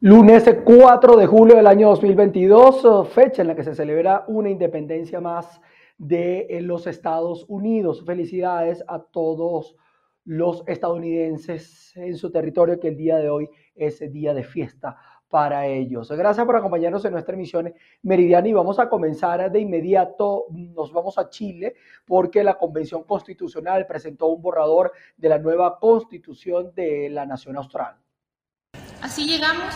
Lunes 4 de julio del año 2022, fecha en la que se celebra una independencia más de eh, los Estados Unidos. Felicidades a todos los estadounidenses en su territorio, que el día de hoy es día de fiesta para ellos. Gracias por acompañarnos en nuestra emisión meridiana y vamos a comenzar de inmediato. Nos vamos a Chile porque la Convención Constitucional presentó un borrador de la nueva constitución de la Nación Austral. Así llegamos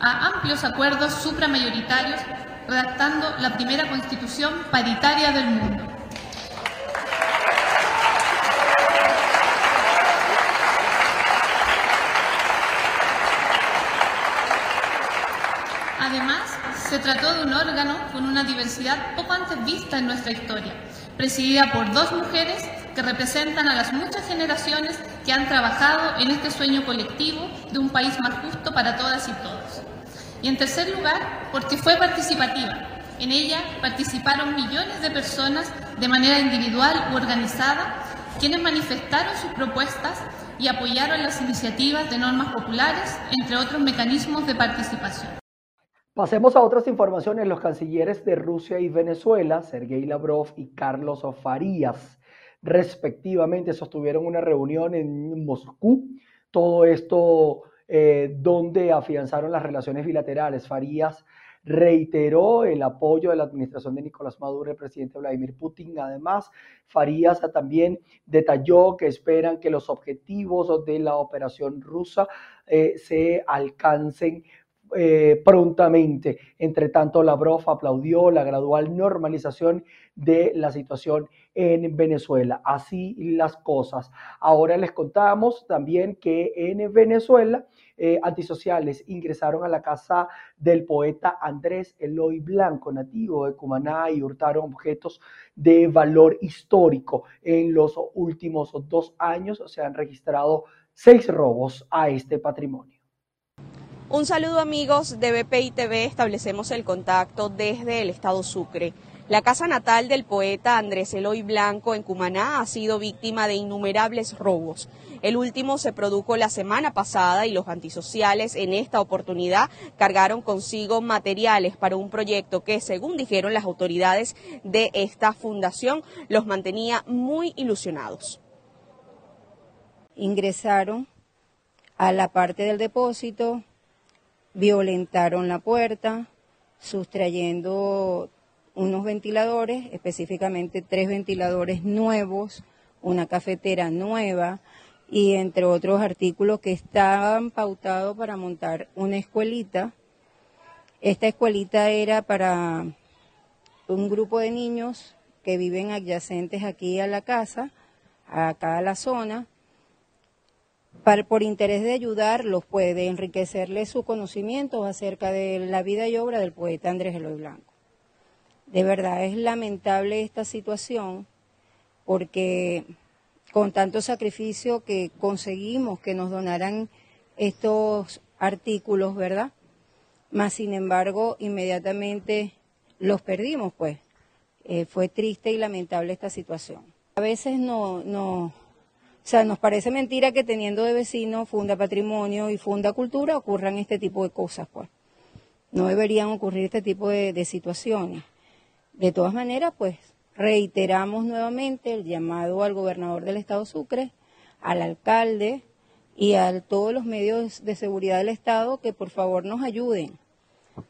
a amplios acuerdos supramayoritarios redactando la primera constitución paritaria del mundo. Además, se trató de un órgano con una diversidad poco antes vista en nuestra historia, presidida por dos mujeres que representan a las muchas generaciones que han trabajado en este sueño colectivo de un país más justo para todas y todos. Y en tercer lugar, porque fue participativa. En ella participaron millones de personas de manera individual u organizada, quienes manifestaron sus propuestas y apoyaron las iniciativas de normas populares, entre otros mecanismos de participación. Pasemos a otras informaciones. Los cancilleres de Rusia y Venezuela, Sergei Lavrov y Carlos Farías, respectivamente, sostuvieron una reunión en Moscú. Todo esto eh, donde afianzaron las relaciones bilaterales. Farías reiteró el apoyo de la administración de Nicolás Maduro el presidente Vladimir Putin. Además, Farías también detalló que esperan que los objetivos de la operación rusa eh, se alcancen eh, prontamente. Entre tanto, Lavrov aplaudió la gradual normalización de la situación en Venezuela. Así las cosas. Ahora les contamos también que en Venezuela eh, antisociales ingresaron a la casa del poeta Andrés Eloy Blanco, nativo de Cumaná, y hurtaron objetos de valor histórico. En los últimos dos años se han registrado seis robos a este patrimonio. Un saludo amigos de BPI TV, establecemos el contacto desde el estado Sucre. La casa natal del poeta Andrés Eloy Blanco en Cumaná ha sido víctima de innumerables robos. El último se produjo la semana pasada y los antisociales en esta oportunidad cargaron consigo materiales para un proyecto que, según dijeron las autoridades de esta fundación, los mantenía muy ilusionados. Ingresaron a la parte del depósito, violentaron la puerta, sustrayendo unos ventiladores, específicamente tres ventiladores nuevos, una cafetera nueva y entre otros artículos que estaban pautados para montar una escuelita. Esta escuelita era para un grupo de niños que viven adyacentes aquí a la casa, acá a la zona, por interés de ayudarlos, puede enriquecerles sus conocimientos acerca de la vida y obra del poeta Andrés Eloy Blanco. De verdad es lamentable esta situación porque con tanto sacrificio que conseguimos que nos donaran estos artículos, ¿verdad? Más sin embargo, inmediatamente los perdimos, pues. Eh, fue triste y lamentable esta situación. A veces no, no, o sea, nos parece mentira que teniendo de vecino Funda Patrimonio y Funda Cultura ocurran este tipo de cosas, pues. No deberían ocurrir este tipo de, situaciones. De todas maneras, pues, reiteramos nuevamente el llamado al gobernador del Estado Sucre, al alcalde y a todos los medios de seguridad del Estado que por favor nos ayuden,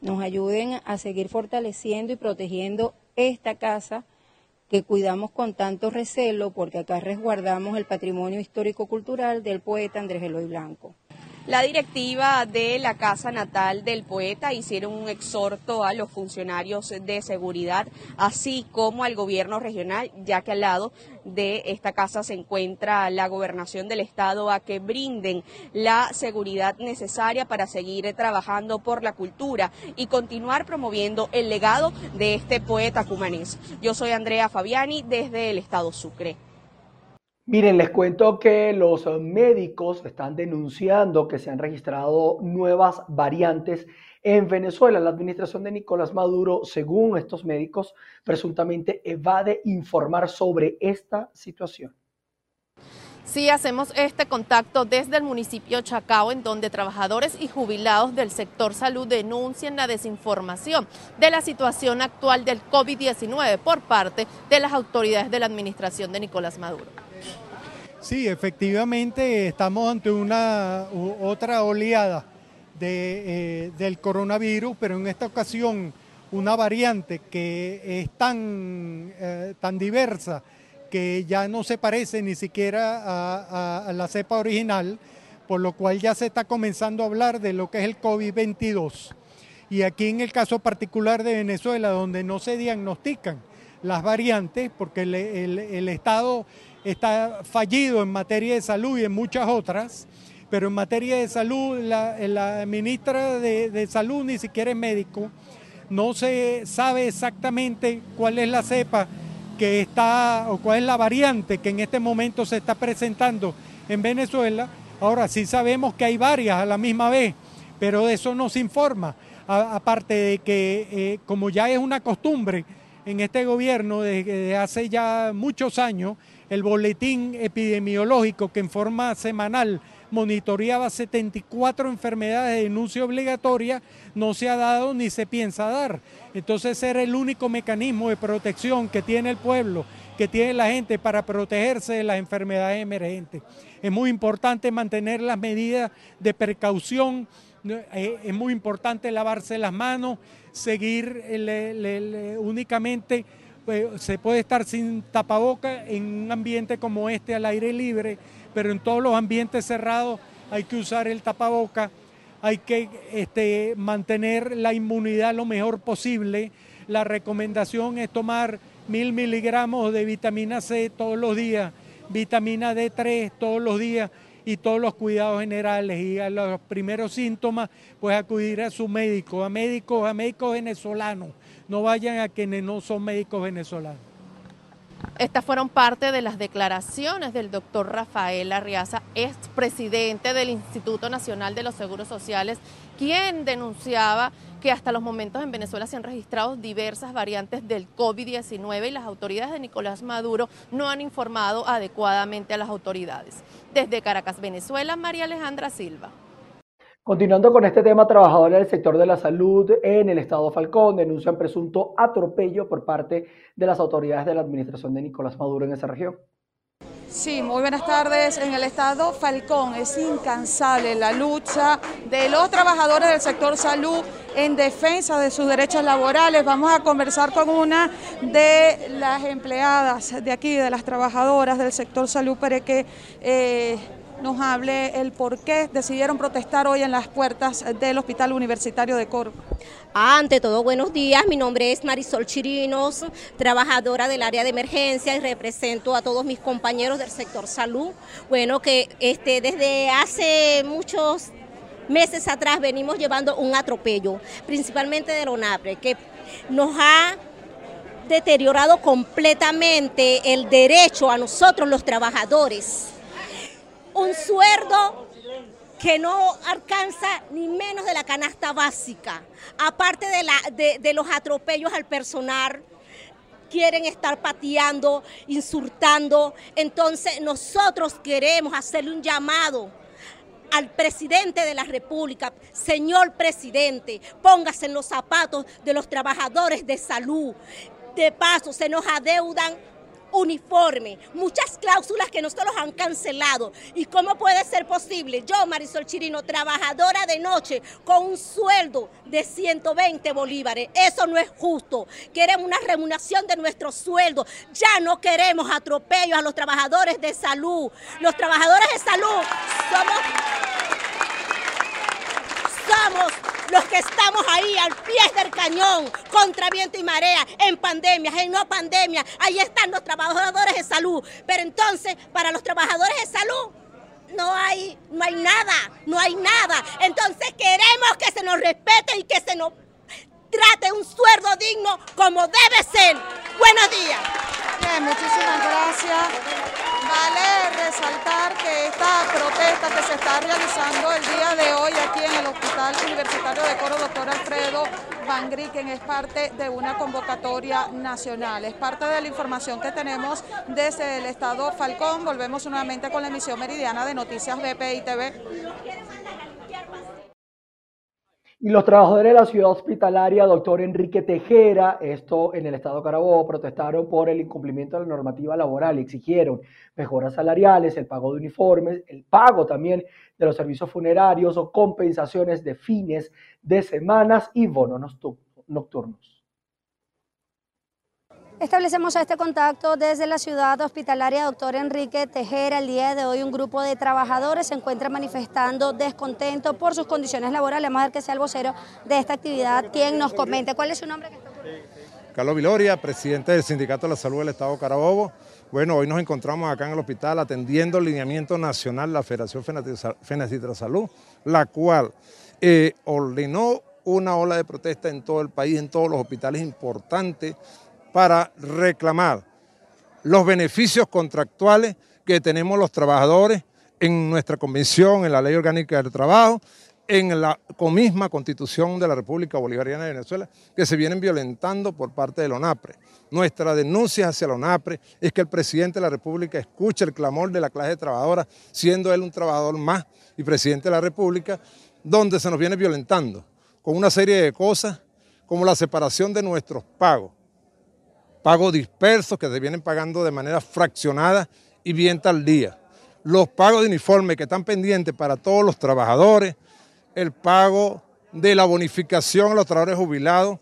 nos ayuden a seguir fortaleciendo y protegiendo esta casa que cuidamos con tanto recelo porque acá resguardamos el patrimonio histórico-cultural del poeta Andrés Eloy Blanco. La directiva de la casa natal del poeta hicieron un exhorto a los funcionarios de seguridad, así como al gobierno regional, ya que al lado de esta casa se encuentra la gobernación del estado, a que brinden la seguridad necesaria para seguir trabajando por la cultura y continuar promoviendo el legado de este poeta cumanés. Yo soy Andrea Fabiani desde el estado Sucre. Miren, les cuento que los médicos están denunciando que se han registrado nuevas variantes en Venezuela. La administración de Nicolás Maduro, según estos médicos, presuntamente evade informar sobre esta situación. Sí, hacemos este contacto desde el municipio Chacao, en donde trabajadores y jubilados del sector salud denuncian la desinformación de la situación actual del COVID-19 por parte de las autoridades de la administración de Nicolás Maduro. Sí, efectivamente estamos ante una otra oleada de, eh, del coronavirus, pero en esta ocasión una variante que es tan, eh, tan diversa que ya no se parece ni siquiera a, la cepa original, por lo cual ya se está comenzando a hablar de lo que es el COVID-22. Y aquí en el caso particular de Venezuela, donde no se diagnostican las variantes, porque el, Estado está fallido en materia de salud y en muchas otras, pero en materia de salud, la, ministra de, Salud ni siquiera es médico, no se sabe exactamente cuál es la cepa que está o cuál es la variante que en este momento se está presentando en Venezuela. Ahora sí sabemos que hay varias a la misma vez, pero de eso no se informa. aparte de que, eh, como ya es una costumbre en este gobierno desde hace ya muchos años, el boletín epidemiológico que en forma semanal monitoreaba 74 enfermedades de denuncia obligatoria, no se ha dado ni se piensa dar. Entonces era el único mecanismo de protección que tiene el pueblo, que tiene la gente para protegerse de las enfermedades emergentes. Es muy importante mantener las medidas de precaución, eh, es muy importante lavarse las manos, seguir únicamente pues, se puede estar sin tapaboca en un ambiente como este al aire libre, pero en todos los ambientes cerrados hay que usar el tapaboca, hay que este, mantener la inmunidad lo mejor posible. La recomendación es tomar mil miligramos de vitamina C todos los días, vitamina D3 todos los días y todos los cuidados generales. Y a los primeros síntomas, pues acudir a su médico, a médicos, a médicos venezolanos no vayan a quienes no son médicos venezolanos. Estas fueron parte de las declaraciones del doctor Rafael Arriaza, expresidente del Instituto Nacional de los Seguros Sociales, quien denunciaba que hasta los momentos en Venezuela se han registrado diversas variantes del COVID-19 y las autoridades de Nicolás Maduro no han informado adecuadamente a las autoridades. Desde Caracas, Venezuela, María Alejandra Silva. Continuando con este tema, trabajadores del sector de la salud en el estado Falcón denuncian presunto atropello por parte de las autoridades de la administración de Nicolás Maduro en esa región. Sí, muy buenas tardes. En el estado Falcón es incansable la lucha de los trabajadores del sector salud en defensa de sus derechos laborales. Vamos a conversar con una de las empleadas de aquí, de las trabajadoras del sector salud, para que... Eh, nos hable el por qué decidieron protestar hoy en las puertas del Hospital Universitario de Coro. Ante todo, buenos días. Mi nombre es Marisol Chirinos, trabajadora del área de emergencia y represento a todos mis compañeros del sector salud. Bueno, que este, desde hace muchos meses atrás venimos llevando un atropello, principalmente de ONAPRE, que nos ha deteriorado completamente el derecho a nosotros los trabajadores un sueldo que no alcanza ni menos de la canasta básica. Aparte de, de, los atropellos al personal, quieren estar pateando, insultando. Entonces nosotros queremos hacerle un llamado al presidente de la República, señor presidente, póngase en los zapatos de los trabajadores de salud. De paso, se nos adeudan uniforme, muchas cláusulas que nosotros han cancelado. ¿Y cómo puede ser posible? Yo, Marisol Chirino, trabajadora de noche, con un sueldo de 120 bolívares. Eso no es justo. Queremos una remuneración de nuestro sueldo. Ya no queremos atropellos a los trabajadores de salud. Los trabajadores de salud somos... Somos los que estamos ahí al pie del cañón, contra viento y marea, en pandemias, en no pandemia, ahí están los trabajadores de salud. Pero entonces, para los trabajadores de salud, no hay, no hay nada, no hay nada. Entonces queremos que se nos respete y que se nos trate un sueldo digno como debe ser. Buenos días. Bien, muchísimas gracias. Vale resaltar que esta protesta que se está realizando el día de hoy aquí en el Hospital Universitario de Coro, doctor Alfredo Van Grieken es parte de una convocatoria nacional. Es parte de la información que tenemos desde el estado Falcón. Volvemos nuevamente con la emisión meridiana de Noticias BPI TV. Y los trabajadores de la ciudad hospitalaria, doctor Enrique Tejera, esto en el estado Carabobo, protestaron por el incumplimiento de la normativa laboral, exigieron mejoras salariales, el pago de uniformes, el pago también de los servicios funerarios o compensaciones de fines de semanas y bonos nocturnos. Establecemos este contacto desde la ciudad hospitalaria doctor Enrique Tejera. El día de hoy un grupo de trabajadores se encuentra manifestando descontento por sus condiciones laborales. Vamos a ver que sea el vocero de esta actividad quien nos comente. ¿Cuál es su nombre? Carlos Viloria, presidente del Sindicato de la Salud del Estado Carabobo. Bueno, hoy nos encontramos acá en el hospital atendiendo el lineamiento nacional la Federación Fenacitra Salud, la cual eh, ordenó una ola de protesta en todo el país, en todos los hospitales importantes, para reclamar los beneficios contractuales que tenemos los trabajadores en nuestra convención, en la Ley Orgánica del Trabajo, en la misma Constitución de la República Bolivariana de Venezuela, que se vienen violentando por parte de la ONAPRE. Nuestra denuncia hacia la ONAPRE es que el presidente de la República escuche el clamor de la clase trabajadora, siendo él un trabajador más y presidente de la República, donde se nos viene violentando con una serie de cosas como la separación de nuestros pagos, pagos dispersos que se vienen pagando de manera fraccionada y bien día. Los pagos de uniforme que están pendientes para todos los trabajadores, el pago de la bonificación a los trabajadores jubilados,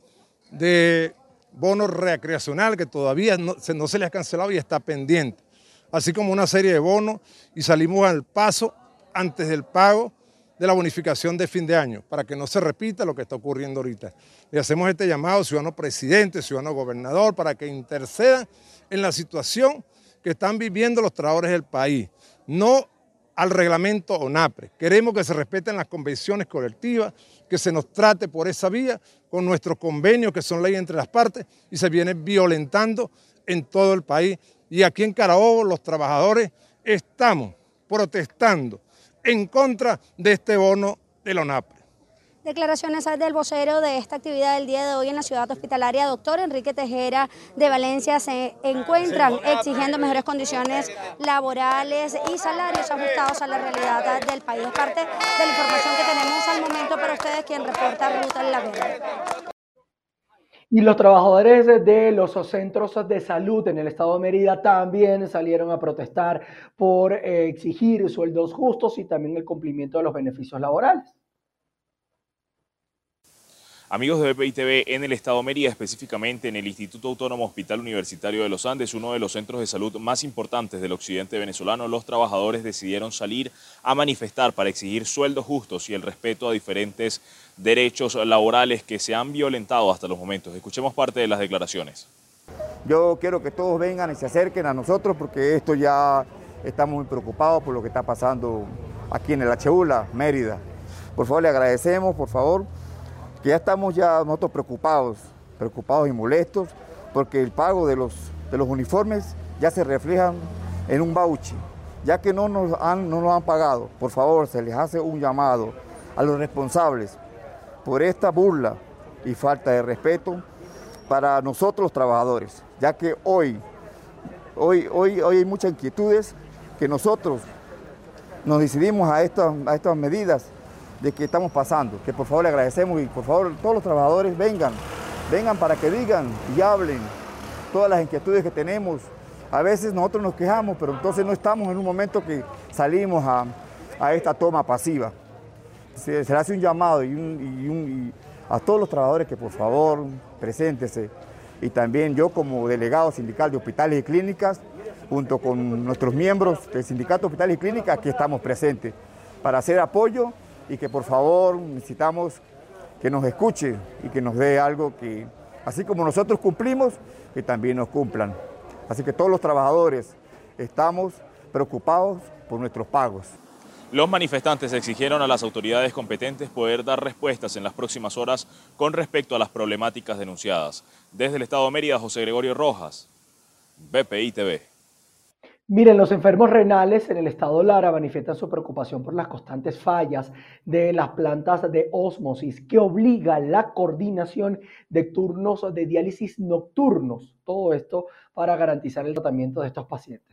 de bono recreacional que todavía se, no se les ha cancelado y está pendiente, así como una serie de bonos y salimos al paso antes del pago de la bonificación de fin de año, para que no se repita lo que está ocurriendo ahorita. Le hacemos este llamado, ciudadano presidente, ciudadano gobernador, para que intercedan en la situación que están viviendo los trabajadores del país, no al reglamento ONAPRE. Queremos que se respeten las convenciones colectivas, que se nos trate por esa vía con nuestros convenios que son ley entre las partes y se vienen violentando en todo el país. Y aquí en Carabobo los trabajadores estamos protestando en contra de este bono de la ONAPRE. Declaraciones del vocero de esta actividad del día de hoy en la ciudad hospitalaria, doctor Enrique Tejera de Valencia, se encuentran exigiendo mejores condiciones laborales y salarios ajustados a la realidad del país. Es parte de la información que tenemos al momento para ustedes, quien reporta Ruta en la Verde. Y los trabajadores de los centros de salud en el estado de Mérida también salieron a protestar por eh, exigir sueldos justos y también el cumplimiento de los beneficios laborales. Amigos de BPI TV, en el Estado Mérida, específicamente en el Instituto Autónomo Hospital Universitario de los Andes, uno de los centros de salud más importantes del occidente venezolano, los trabajadores decidieron salir a manifestar para exigir sueldos justos y el respeto a diferentes derechos laborales que se han violentado hasta los momentos. Escuchemos parte de las declaraciones. Yo quiero que todos vengan y se acerquen a nosotros porque esto ya estamos muy preocupados por lo que está pasando aquí en el Achebula, Mérida. Por favor, le agradecemos, por favor que ya estamos ya nosotros preocupados, preocupados y molestos, porque el pago de los, de los uniformes ya se reflejan en un voucher, ya que no nos, han, no nos han pagado. Por favor, se les hace un llamado a los responsables por esta burla y falta de respeto para nosotros los trabajadores, ya que hoy, hoy, hoy, hoy hay muchas inquietudes que nosotros nos decidimos a estas, a estas medidas de que estamos pasando, que por favor le agradecemos y por favor todos los trabajadores vengan, vengan para que digan y hablen todas las inquietudes que tenemos. A veces nosotros nos quejamos, pero entonces no estamos en un momento que salimos a, esta toma pasiva. Se, le hace un llamado y, a todos los trabajadores que por favor preséntese. Y también yo como delegado sindical de hospitales y clínicas, junto con nuestros miembros del Sindicato de Hospitales y Clínicas, aquí estamos presentes para hacer apoyo y que por favor necesitamos que nos escuche y que nos dé algo que, así como nosotros cumplimos, que también nos cumplan. Así que todos los trabajadores estamos preocupados por nuestros pagos. Los manifestantes exigieron a las autoridades competentes poder dar respuestas en las próximas horas con respecto a las problemáticas denunciadas. Desde el Estado de Mérida, José Gregorio Rojas, BPI TV. Miren, los enfermos renales en el estado Lara manifiestan su preocupación por las constantes fallas de las plantas de ósmosis que obliga la coordinación de turnos de diálisis nocturnos. Todo esto para garantizar el tratamiento de estos pacientes.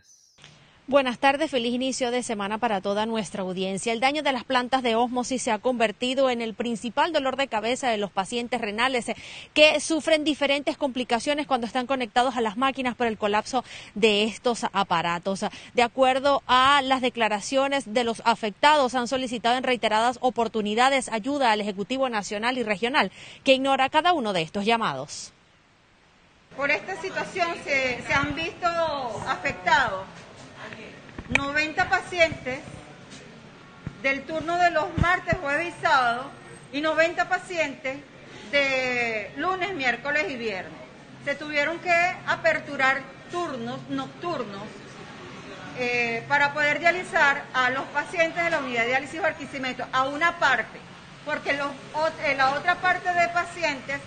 Buenas tardes, feliz inicio de semana para toda nuestra audiencia. El daño de las plantas de ósmosis se ha convertido en el principal dolor de cabeza de los pacientes renales eh, que sufren diferentes complicaciones cuando están conectados a las máquinas por el colapso de estos aparatos. De acuerdo a las declaraciones de los afectados, han solicitado en reiteradas oportunidades ayuda al Ejecutivo Nacional y Regional, que ignora cada uno de estos llamados. Por esta situación se, se han visto afectados 90 pacientes del turno de los martes, jueves y sábado y 90 pacientes de lunes, miércoles y viernes. Se tuvieron que aperturar turnos nocturnos eh, para poder dializar a los pacientes de la unidad de diálisis Barquisimeto a una parte, porque eh, la otra parte de pacientes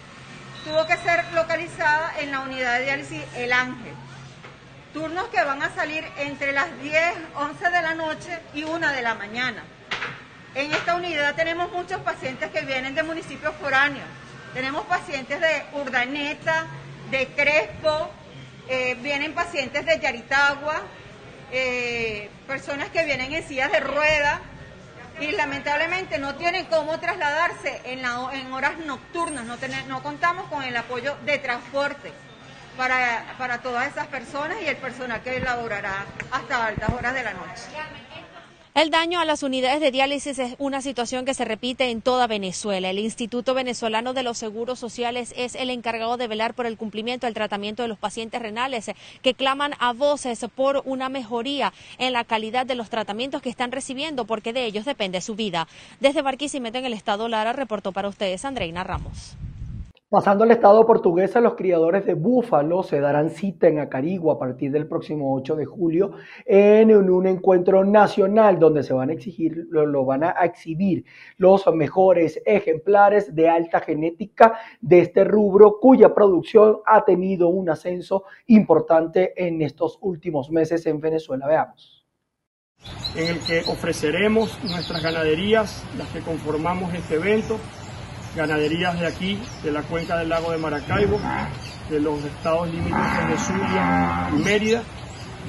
tuvo que ser localizada en la unidad de diálisis El Ángel turnos que van a salir entre las 10, 11 de la noche y 1 de la mañana. En esta unidad tenemos muchos pacientes que vienen de municipios foráneos. Tenemos pacientes de Urdaneta, de Crespo, eh, vienen pacientes de Yaritagua, eh, personas que vienen en sillas de rueda y lamentablemente no tienen cómo trasladarse en, en horas nocturnas, no, no contamos con el apoyo de transporte para, todas esas personas y el personal que laborará hasta altas horas de la noche. El daño a las unidades de diálisis es una situación que se repite en toda Venezuela. El Instituto Venezolano de los Seguros Sociales es el encargado de velar por el cumplimiento del tratamiento de los pacientes renales que claman a voces por una mejoría en la calidad de los tratamientos que están recibiendo porque de ellos depende su vida. Desde Barquisimeto en el estado Lara reportó para ustedes Andreina Ramos. Pasando al estado portugués, los criadores de búfalo se darán cita en Acarigua a partir del próximo 8 de julio en un encuentro nacional donde se van a exigir, lo, van a exhibir los mejores ejemplares de alta genética de este rubro cuya producción ha tenido un ascenso importante en estos últimos meses en Venezuela. Veamos. En el que ofreceremos nuestras ganaderías, las que conformamos este evento, ganaderías de aquí, de la cuenca del lago de Maracaibo, de los estados limítrofes de Zulia y Mérida.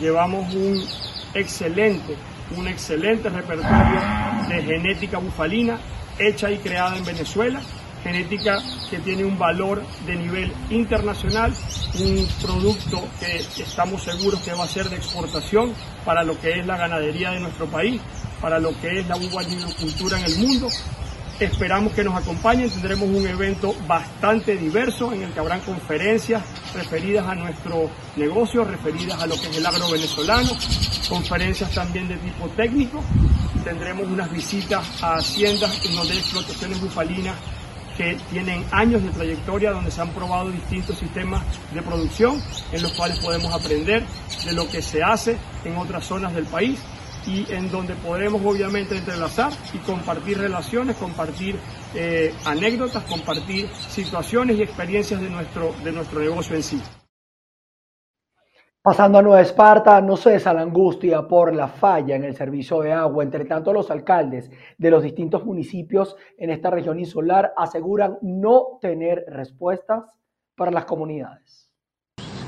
Llevamos un excelente, un excelente repertorio de genética bufalina hecha y creada en Venezuela, genética que tiene un valor de nivel internacional, un producto que estamos seguros que va a ser de exportación para lo que es la ganadería de nuestro país, para lo que es la bubalicultura en el mundo Esperamos que nos acompañen, tendremos un evento bastante diverso en el que habrán conferencias referidas a nuestro negocio, referidas a lo que es el agro venezolano, conferencias también de tipo técnico, tendremos unas visitas a haciendas donde hay explotaciones bufalinas que tienen años de trayectoria, donde se han probado distintos sistemas de producción, en los cuales podemos aprender de lo que se hace en otras zonas del país y en donde podremos obviamente entrelazar y compartir relaciones, compartir eh, anécdotas, compartir situaciones y experiencias de nuestro, de nuestro negocio en sí. Pasando a Nueva Esparta, no cesa la angustia por la falla en el servicio de agua. Entre tanto, los alcaldes de los distintos municipios en esta región insular aseguran no tener respuestas para las comunidades.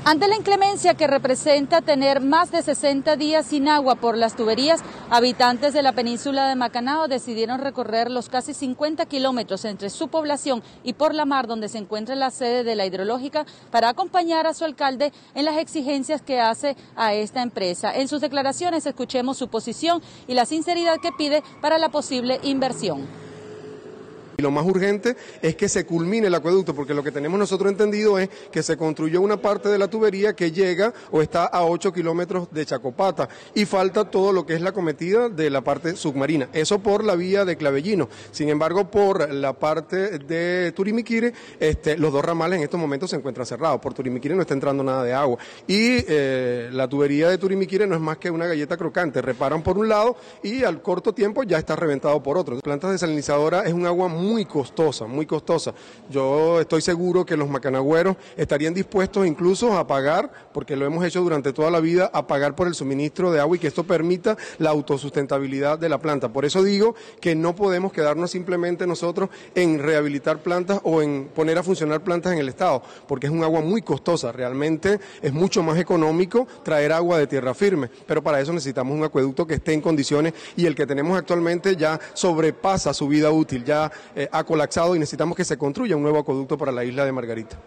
Ante la inclemencia que representa tener más de 60 días sin agua por las tuberías, habitantes de la península de Macanao decidieron recorrer los casi 50 kilómetros entre su población y por la mar donde se encuentra la sede de la hidrológica para acompañar a su alcalde en las exigencias que hace a esta empresa. En sus declaraciones escuchemos su posición y la sinceridad que pide para la posible inversión. Y lo más urgente es que se culmine el acueducto, porque lo que tenemos nosotros entendido es que se construyó una parte de la tubería que llega o está a 8 kilómetros de Chacopata y falta todo lo que es la cometida de la parte submarina. Eso por la vía de Clavellino. Sin embargo, por la parte de Turimiquire, este, los dos ramales en estos momentos se encuentran cerrados. Por Turimiquire no está entrando nada de agua. Y eh, la tubería de Turimiquire no es más que una galleta crocante. Reparan por un lado y al corto tiempo ya está reventado por otro. Plantas desalinizadora es un agua muy muy costosa, muy costosa. Yo estoy seguro que los macanagüeros estarían dispuestos incluso a pagar, porque lo hemos hecho durante toda la vida, a pagar por el suministro de agua y que esto permita la autosustentabilidad de la planta. Por eso digo que no podemos quedarnos simplemente nosotros en rehabilitar plantas o en poner a funcionar plantas en el Estado, porque es un agua muy costosa. Realmente es mucho más económico traer agua de tierra firme, pero para eso necesitamos un acueducto que esté en condiciones y el que tenemos actualmente ya sobrepasa su vida útil, ya eh, ha colapsado y necesitamos que se construya un nuevo acueducto para la isla de Margarita.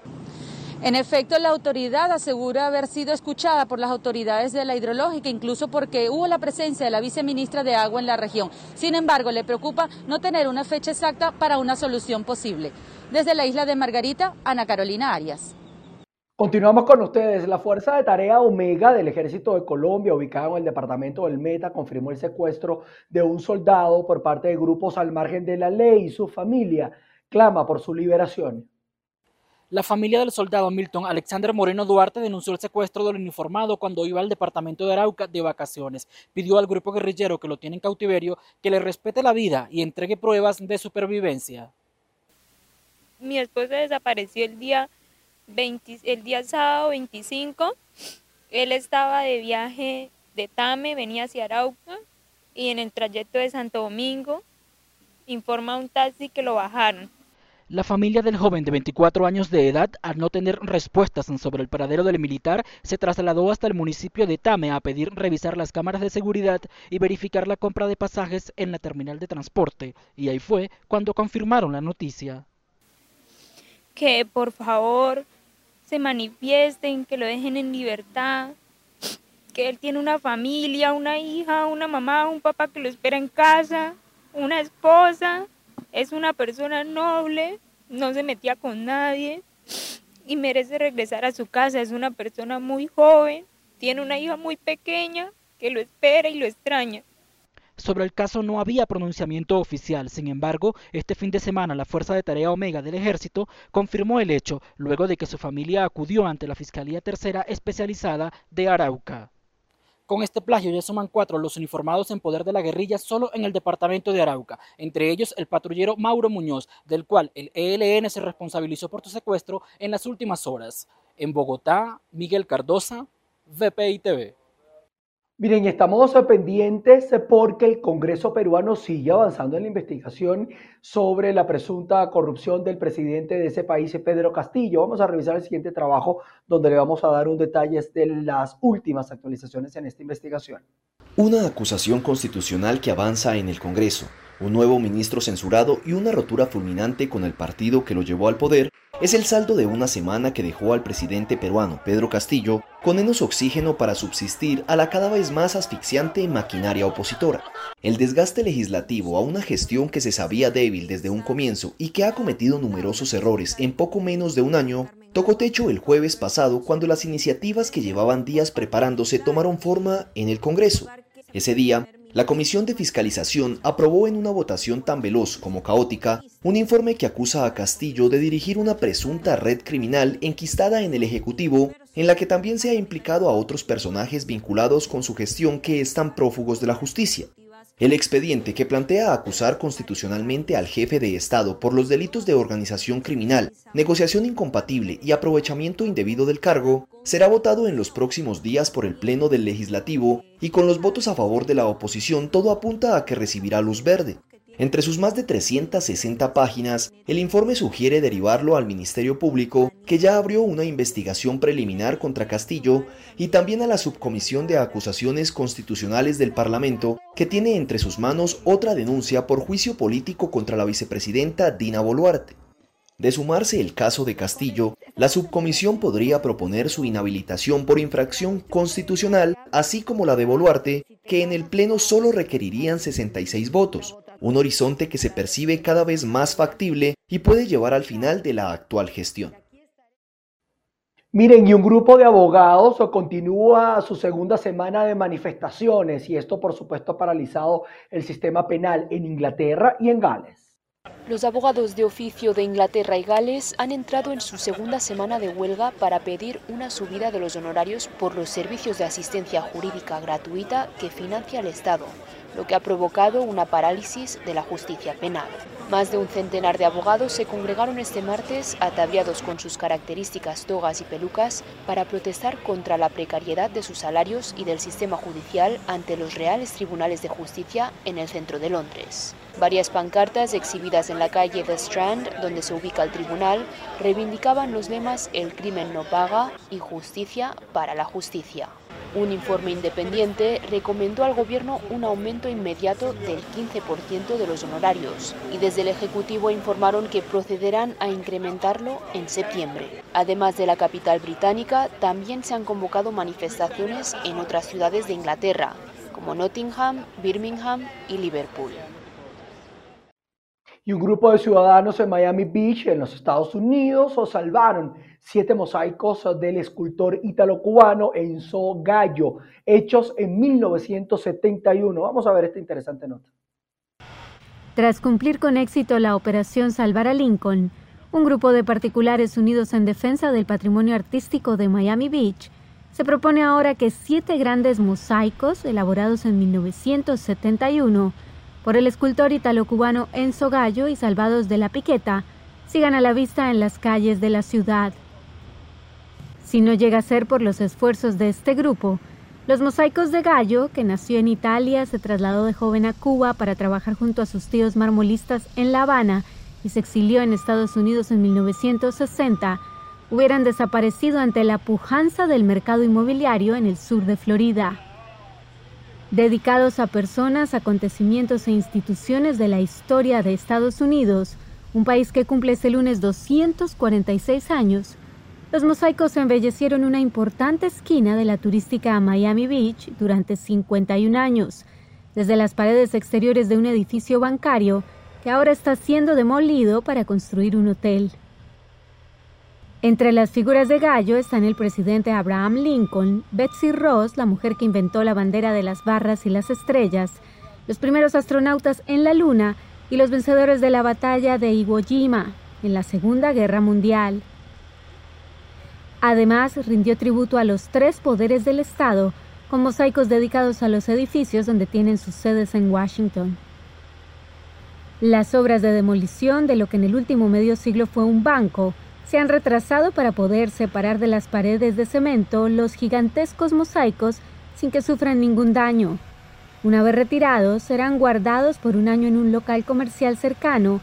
En efecto, la autoridad asegura haber sido escuchada por las autoridades de la hidrológica, incluso porque hubo la presencia de la viceministra de Agua en la región. Sin embargo, le preocupa no tener una fecha exacta para una solución posible. Desde la isla de Margarita, Ana Carolina Arias. Continuamos con ustedes. La Fuerza de Tarea Omega del Ejército de Colombia, ubicada en el departamento del Meta, confirmó el secuestro de un soldado por parte de grupos al margen de la ley y su familia clama por su liberación. La familia del soldado Milton Alexander Moreno Duarte denunció el secuestro del uniformado cuando iba al departamento de Arauca de vacaciones. Pidió al grupo guerrillero que lo tiene en cautiverio que le respete la vida y entregue pruebas de supervivencia. Mi esposo desapareció el día, 20, el día sábado 25. Él estaba de viaje de Tame, venía hacia Arauca y en el trayecto de Santo Domingo informa a un taxi que lo bajaron la familia del joven de 24 años de edad, al no tener respuestas sobre el paradero del militar, se trasladó hasta el municipio de Tame a pedir revisar las cámaras de seguridad y verificar la compra de pasajes en la terminal de transporte. Y ahí fue cuando confirmaron la noticia. Que por favor se manifiesten, que lo dejen en libertad, que él tiene una familia, una hija, una mamá, un papá que lo espera en casa, una esposa es una persona noble, no se metía con nadie y merece regresar a su casa. Es una persona muy joven, tiene una hija muy pequeña que lo espera y lo extraña. Sobre el caso no había pronunciamiento oficial, sin embargo, este fin de semana la Fuerza de Tarea Omega del Ejército confirmó el hecho luego de que su familia acudió ante la Fiscalía Tercera Especializada de Arauca. Con este plagio ya suman cuatro los uniformados en poder de la guerrilla solo en el departamento de Arauca, entre ellos el patrullero Mauro Muñoz, del cual el ELN se responsabilizó por su secuestro en las últimas horas. En Bogotá, Miguel Cardosa, VPI TV. Miren, estamos pendientes porque el Congreso peruano sigue avanzando en la investigación sobre la presunta corrupción del presidente de ese país, Pedro Castillo. Vamos a revisar el siguiente trabajo donde le vamos a dar un detalle de las últimas actualizaciones en esta investigación. Una acusación constitucional que avanza en el Congreso, un nuevo ministro censurado y una rotura fulminante con el partido que lo llevó al poder es el saldo de una semana que dejó al presidente peruano Pedro Castillo con menos oxígeno para subsistir a la cada vez más asfixiante maquinaria opositora. El desgaste legislativo a una gestión que se sabía débil desde un comienzo y que ha cometido numerosos errores en poco menos de un año, tocó techo el jueves pasado cuando las iniciativas que llevaban días preparándose tomaron forma en el Congreso. Ese día, la Comisión de Fiscalización aprobó en una votación tan veloz como caótica un informe que acusa a Castillo de dirigir una presunta red criminal enquistada en el Ejecutivo, en la que también se ha implicado a otros personajes vinculados con su gestión que están prófugos de la justicia. El expediente que plantea acusar constitucionalmente al jefe de Estado por los delitos de organización criminal, negociación incompatible y aprovechamiento indebido del cargo será votado en los próximos días por el Pleno del Legislativo y con los votos a favor de la oposición todo apunta a que recibirá luz verde. Entre sus más de 360 páginas, el informe sugiere derivarlo al Ministerio Público, que ya abrió una investigación preliminar contra Castillo, y también a la Subcomisión de Acusaciones Constitucionales del Parlamento, que tiene entre sus manos otra denuncia por juicio político contra la vicepresidenta Dina Boluarte. De sumarse el caso de Castillo, la subcomisión podría proponer su inhabilitación por infracción constitucional, así como la de Boluarte, que en el Pleno solo requerirían 66 votos, un horizonte que se percibe cada vez más factible y puede llevar al final de la actual gestión. Miren, y un grupo de abogados continúa su segunda semana de manifestaciones y esto por supuesto ha paralizado el sistema penal en Inglaterra y en Gales. Los abogados de oficio de Inglaterra y Gales han entrado en su segunda semana de huelga para pedir una subida de los honorarios por los servicios de asistencia jurídica gratuita que financia el Estado. Lo que ha provocado una parálisis de la justicia penal. Más de un centenar de abogados se congregaron este martes ataviados con sus características togas y pelucas para protestar contra la precariedad de sus salarios y del sistema judicial ante los reales tribunales de justicia en el centro de Londres. Varias pancartas exhibidas en la calle The Strand, donde se ubica el tribunal, reivindicaban los lemas El crimen no paga y Justicia para la justicia. Un informe independiente recomendó al gobierno un aumento inmediato del 15% de los honorarios y desde el Ejecutivo informaron que procederán a incrementarlo en septiembre. Además de la capital británica, también se han convocado manifestaciones en otras ciudades de Inglaterra, como Nottingham, Birmingham y Liverpool y un grupo de ciudadanos en Miami Beach, en los Estados Unidos, salvaron siete mosaicos del escultor ítalo-cubano Enzo Gallo, hechos en 1971. Vamos a ver esta interesante nota. Tras cumplir con éxito la operación Salvar a Lincoln, un grupo de particulares unidos en defensa del patrimonio artístico de Miami Beach se propone ahora que siete grandes mosaicos elaborados en 1971 por el escultor italo-cubano Enzo Gallo y Salvados de la Piqueta sigan a la vista en las calles de la ciudad. Si no llega a ser por los esfuerzos de este grupo, los mosaicos de Gallo, que nació en Italia, se trasladó de joven a Cuba para trabajar junto a sus tíos marmolistas en La Habana y se exilió en Estados Unidos en 1960, hubieran desaparecido ante la pujanza del mercado inmobiliario en el sur de Florida. Dedicados a personas, acontecimientos e instituciones de la historia de Estados Unidos, un país que cumple este lunes 246 años, los mosaicos embellecieron una importante esquina de la turística Miami Beach durante 51 años, desde las paredes exteriores de un edificio bancario que ahora está siendo demolido para construir un hotel. Entre las figuras de gallo están el presidente Abraham Lincoln, Betsy Ross, la mujer que inventó la bandera de las barras y las estrellas, los primeros astronautas en la Luna y los vencedores de la batalla de Iwo Jima en la Segunda Guerra Mundial. Además, rindió tributo a los tres poderes del Estado, con mosaicos dedicados a los edificios donde tienen sus sedes en Washington. Las obras de demolición de lo que en el último medio siglo fue un banco se han retrasado para poder separar de las paredes de cemento los gigantescos mosaicos sin que sufran ningún daño. Una vez retirados, serán guardados por un año en un local comercial cercano,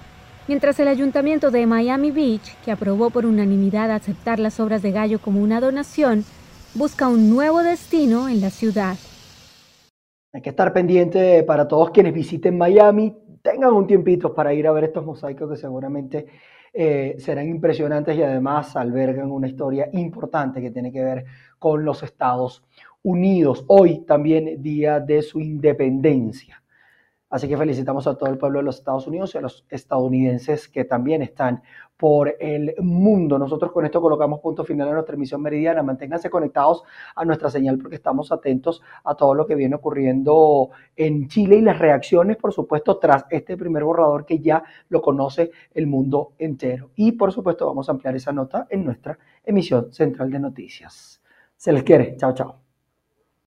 mientras el ayuntamiento de Miami Beach, que aprobó por unanimidad aceptar las obras de Gallo como una donación, busca un nuevo destino en la ciudad. Hay que estar pendiente para todos quienes visiten Miami, tengan un tiempito para ir a ver estos mosaicos que seguramente eh, serán impresionantes y además albergan una historia importante que tiene que ver con los Estados Unidos. Hoy también día de su independencia. Así que felicitamos a todo el pueblo de los Estados Unidos y a los estadounidenses que también están por el mundo. Nosotros con esto colocamos punto final a nuestra emisión meridiana. Manténganse conectados a nuestra señal porque estamos atentos a todo lo que viene ocurriendo en Chile y las reacciones, por supuesto, tras este primer borrador que ya lo conoce el mundo entero. Y por supuesto vamos a ampliar esa nota en nuestra emisión central de noticias. Se les quiere. Chao, chao.